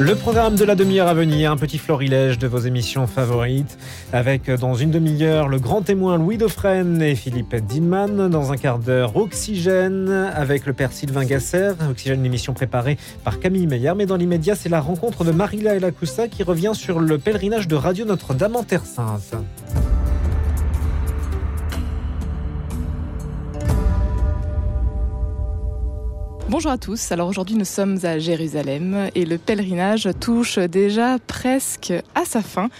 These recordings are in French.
Le programme de la demi-heure à venir, un petit florilège de vos émissions favorites, avec euh, dans une demi-heure le grand témoin Louis Dauphren et Philippe Dinman, dans un quart d'heure Oxygène, avec le père Sylvain Gasser, Oxygène, une émission préparée par Camille Meyer, mais dans l'immédiat, c'est la rencontre de Marila Elakoussa qui revient sur le pèlerinage de Radio Notre-Dame en Terre Sainte. Bonjour à tous, alors aujourd'hui nous sommes à Jérusalem et le pèlerinage touche déjà presque à sa fin.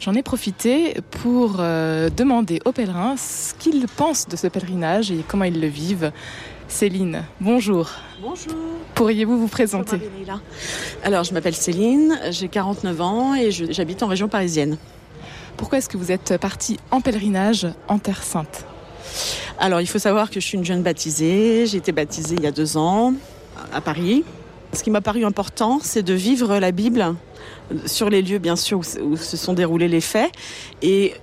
J'en ai profité pour euh, demander aux pèlerins ce qu'ils pensent de ce pèlerinage et comment ils le vivent. Céline, bonjour. Bonjour. Pourriez-vous vous présenter? Alors, je m'appelle Céline, j'ai 49 ans et j'habite en région parisienne. Pourquoi est-ce que vous êtes partie en pèlerinage en Terre Sainte? Alors, il faut savoir que je suis une jeune baptisée. J'ai été baptisée il y a deux ans à Paris. Ce qui m'a paru important, c'est de vivre la Bible sur les lieux, bien sûr, où, se sont déroulés les faits. Et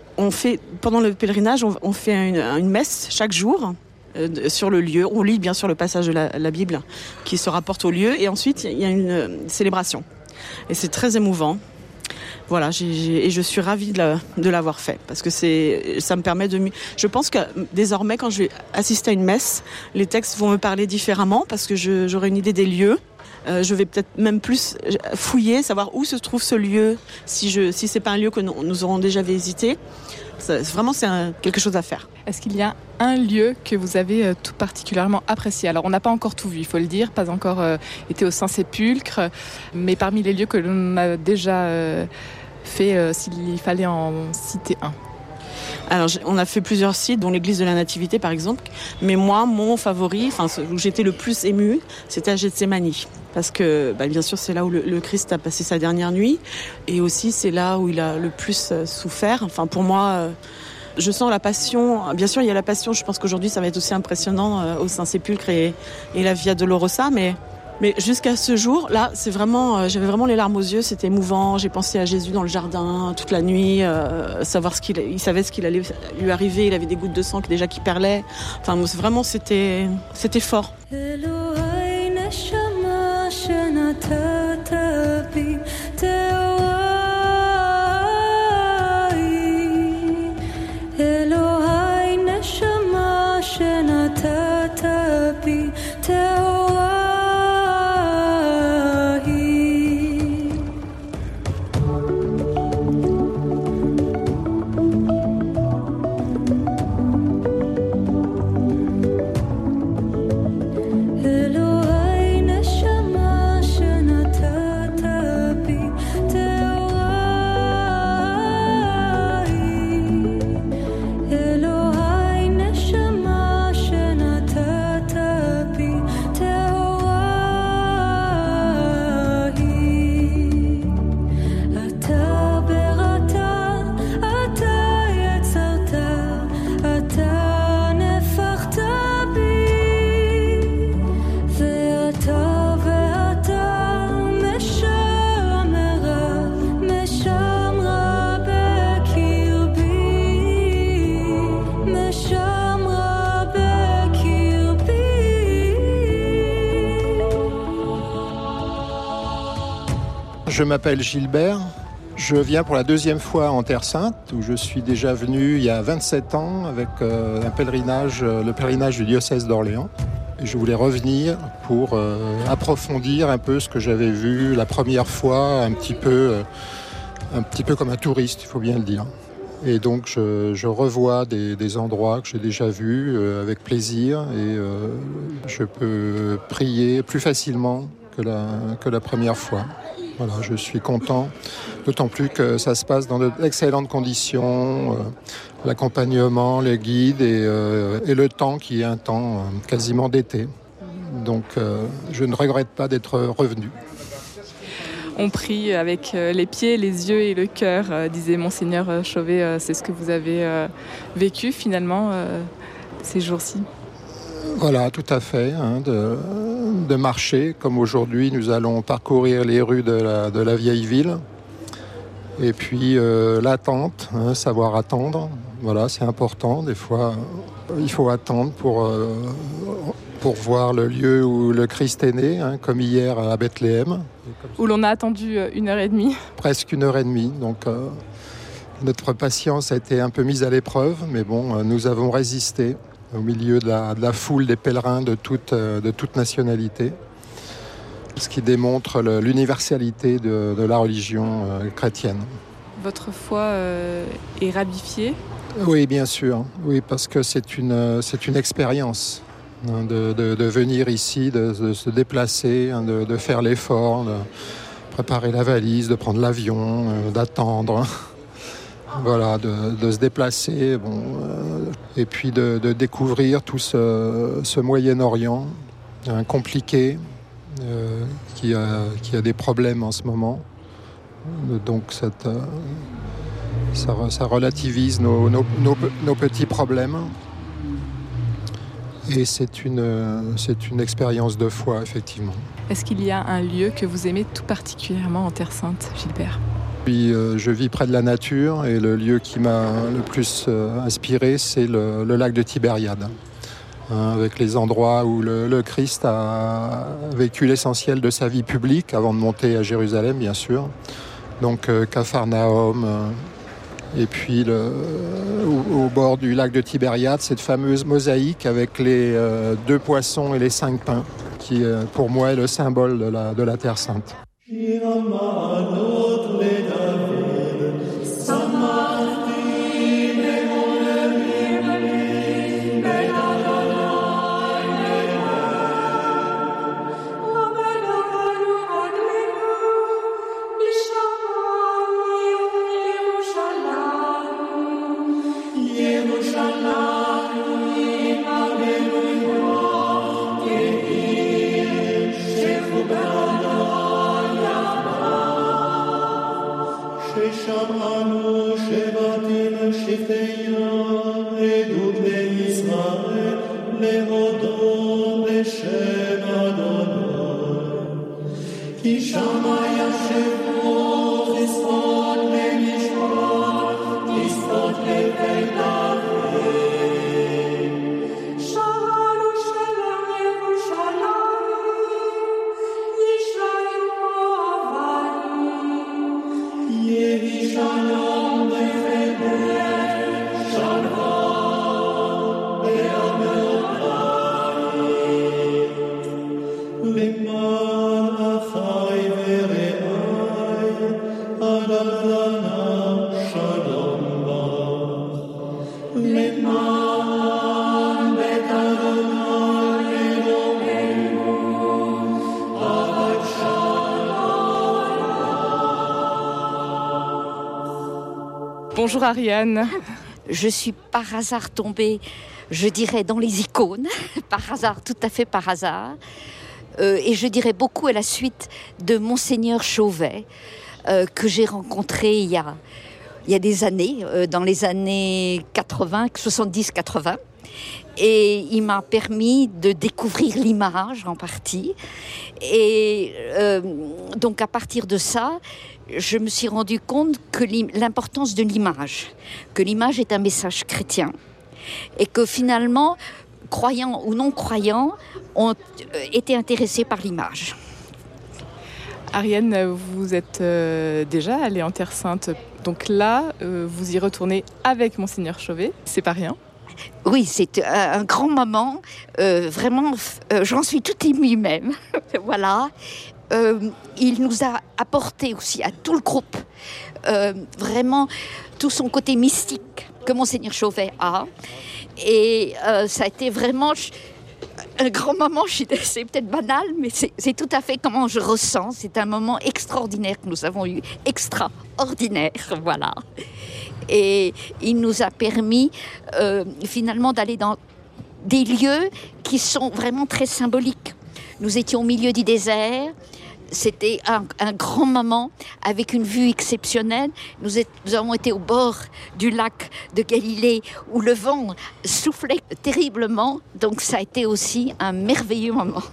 pendant le pèlerinage, on, fait une, messe chaque jour euh, sur le lieu. On lit bien sûr le passage de la, la, Bible qui se rapporte au lieu. Et ensuite, il y a une euh, célébration. Et c'est très émouvant. Voilà, et je suis ravie de l'avoir fait parce que c'est, ça me permet de. Je pense que désormais, quand je vais assister à une messe, les textes vont me parler différemment parce que j'aurai une idée des lieux. Euh, je vais peut-être même plus fouiller, savoir où se trouve ce lieu, si je, si c'est pas un lieu que nous, aurons déjà visité. vraiment, c'est quelque chose à faire. Est-ce qu'il y a un lieu que vous avez euh, tout particulièrement apprécié? Alors, on n'a pas encore tout vu, il faut le dire, pas encore euh, été au Saint-Sépulcre, mais parmi les lieux que l'on a déjà fait euh, s'il fallait en citer un alors, on a fait plusieurs sites, dont l'église de la Nativité, par exemple. Mais moi, mon favori, où j'étais le plus ému, c'était à Gethsemane. Parce que, bah, bien sûr, c'est là où le, Christ a passé sa dernière nuit. Et aussi, c'est là où il a le plus euh, souffert. Enfin, pour moi, euh, je sens la passion. Bien sûr, il y a la passion. Je pense qu'aujourd'hui, ça va être aussi impressionnant au Saint-Sépulcre et, et la Via Dolorosa. Mais mais jusqu'à ce jour, là, c'est vraiment, euh, j'avais vraiment les larmes aux yeux, c'était émouvant. J'ai pensé à Jésus dans le jardin toute la nuit, euh, savoir ce qu'il, il savait ce qu'il allait lui arriver. Il avait des gouttes de sang déjà qui perlaient. Enfin, vraiment, c'était, c'était fort. Je m'appelle Gilbert. Je viens pour la deuxième fois en Terre Sainte, où je suis déjà venu il y a 27 ans avec euh, un pèlerinage, euh, le pèlerinage du diocèse d'Orléans. Je voulais revenir pour euh, approfondir un peu ce que j'avais vu la première fois, un petit peu, un petit peu comme un touriste, il faut bien le dire. Et donc je, revois des, endroits que j'ai déjà vus avec plaisir et je peux prier plus facilement que la première fois. Voilà, je suis content, d'autant plus que ça se passe dans d'excellentes conditions, euh, l'accompagnement, les guides euh, et, le temps qui est un temps euh, quasiment d'été. Donc je ne regrette pas d'être revenu. On prie avec les pieds, les yeux et le cœur, disait monseigneur Chauvet. C'est ce que vous avez vécu finalement ces jours-ci. Voilà, tout à fait. Hein, de, marcher, comme aujourd'hui, nous allons parcourir les rues de la, vieille ville. Et puis euh, l'attente, hein, savoir attendre. Voilà, c'est important. Des fois, il faut attendre pour, euh, pour voir le lieu où le Christ est né, hein, comme hier à Bethléem. Où l'on a attendu euh, une heure et demie. Presque une heure et demie. Donc euh, notre patience a été un peu mise à l'épreuve, mais bon, euh, nous avons résisté au milieu de la, foule des pèlerins de toute, de toute nationalité, ce qui démontre l'universalité de, la religion chrétienne. Votre foi est rabifiée Oui, bien sûr. Oui, parce que c'est une, c'est une expérience. Hein, de, venir ici, de, se déplacer, hein, de, faire l'effort, de préparer la valise, de prendre l'avion, euh, d'attendre. Voilà, de, se déplacer, euh, et puis de, découvrir tout ce, Moyen-Orient hein, compliqué, euh, qui, a, des problèmes en ce moment. Donc cette, ça, relativise nos petits problèmes. Et c'est une expérience de foi, effectivement. Est-ce qu'il y a un lieu que vous aimez tout particulièrement en Terre Sainte, Gilbert? Euh, je vis près de la nature et le lieu qui m'a le plus euh, inspiré, c'est le, lac de Tibériade, hein, avec les endroits où le, Christ a vécu l'essentiel de sa vie publique avant de monter à Jérusalem, bien sûr. Donc euh, Capharnaüm, et puis au, bord du lac de Tibériade, cette fameuse mosaïque avec les deux poissons et les cinq pains, qui pour moi est le symbole de la Terre sainte. Shama Sheva Tim Shiftei Bonjour Ariane. Je suis par hasard tombée, je dirais, dans les icônes, par hasard, tout à fait par hasard. Euh, et je dirais beaucoup à la suite de Monseigneur Chauvet, euh, que j'ai rencontré il y a, des années, euh, dans les années 80, 70-80. Et il m'a permis de découvrir l'image en partie. Et donc à partir de ça, je me suis rendu compte que l'importance de l'image, que l'image est un message chrétien, et que finalement, croyants ou non croyants, ont euh, été intéressés par l'image. Ariane, vous êtes euh, déjà allée en Terre Sainte, donc là, euh, vous y retournez avec Monseigneur Chauvet, c'est pas rien oui, c'est un grand moment. vraiment, j'en suis toute émue même. voilà. Euh, il nous a apporté aussi à tout le groupe euh, vraiment tout son côté mystique que Monseigneur Chauvet a. Et euh, ça a été vraiment un grand moment, c'est peut-être banal, mais c'est tout à fait comment je ressens. C'est un moment extraordinaire que nous avons eu, extraordinaire, voilà. Et il nous a permis finalement d'aller dans des lieux qui sont vraiment très symboliques. Nous étions au milieu du désert, c'était un, grand moment avec une vue exceptionnelle. Nous, avons été au bord du lac de Galilée où le vent soufflait terriblement. Donc ça a été aussi un merveilleux moment.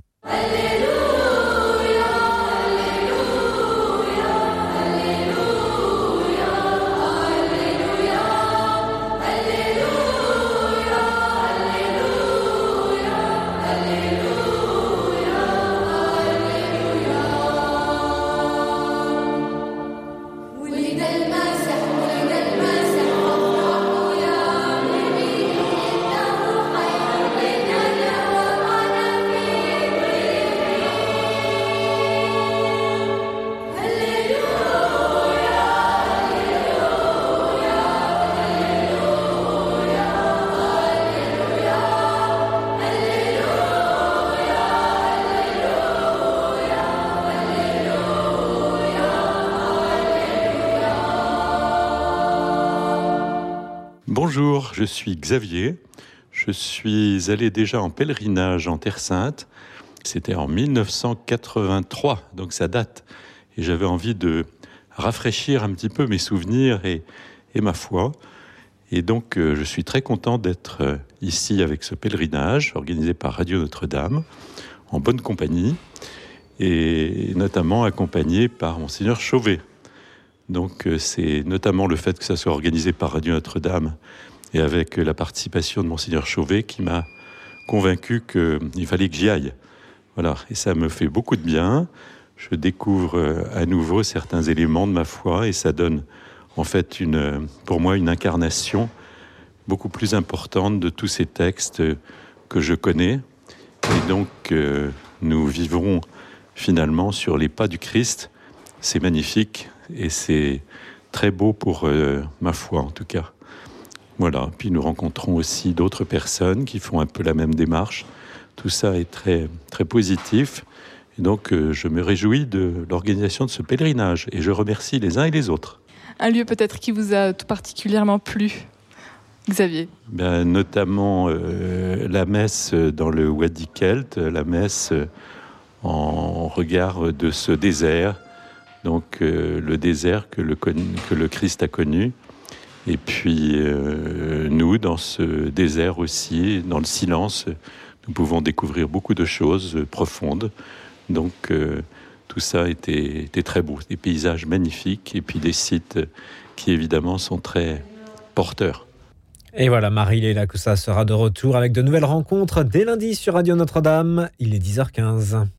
Bonjour, je suis Xavier. Je suis allé déjà en pèlerinage en Terre Sainte. C'était en 1983, donc ça date. Et j'avais envie de rafraîchir un petit peu mes souvenirs et, ma foi. Et donc, euh, je suis très content d'être euh, ici avec ce pèlerinage organisé par Radio Notre-Dame, en bonne compagnie, et notamment accompagné par Monseigneur Chauvet. Donc, euh, c'est notamment le fait que ça soit organisé par Radio Notre-Dame et avec la participation de Monseigneur Chauvet qui m'a convaincu qu'il fallait que j'y aille. Voilà, et ça me fait beaucoup de bien. Je découvre à nouveau certains éléments de ma foi et ça donne en fait une, pour moi une incarnation beaucoup plus importante de tous ces textes que je connais. Et donc euh, nous vivrons finalement sur les pas du Christ. C'est magnifique et c'est très beau pour euh, ma foi en tout cas. Voilà, puis nous rencontrons aussi d'autres personnes qui font un peu la même démarche. Tout ça est très, très positif. Et donc, euh, je me réjouis de l'organisation de ce pèlerinage et je remercie les uns et les autres. Un lieu peut-être qui vous a tout particulièrement plu, Xavier? Ben, Notamment euh, la messe dans le Wadi Kelt, la messe en regard de ce désert, donc euh, le désert que le, Christ a connu. Et puis euh, nous, dans ce désert aussi, dans le silence, nous pouvons découvrir beaucoup de choses profondes. Donc tout ça était, très beau, des paysages magnifiques et puis des sites qui évidemment sont très porteurs. Et voilà, Marie-Léla ça sera de retour avec de nouvelles rencontres dès lundi sur Radio Notre-Dame. Il est 10h15.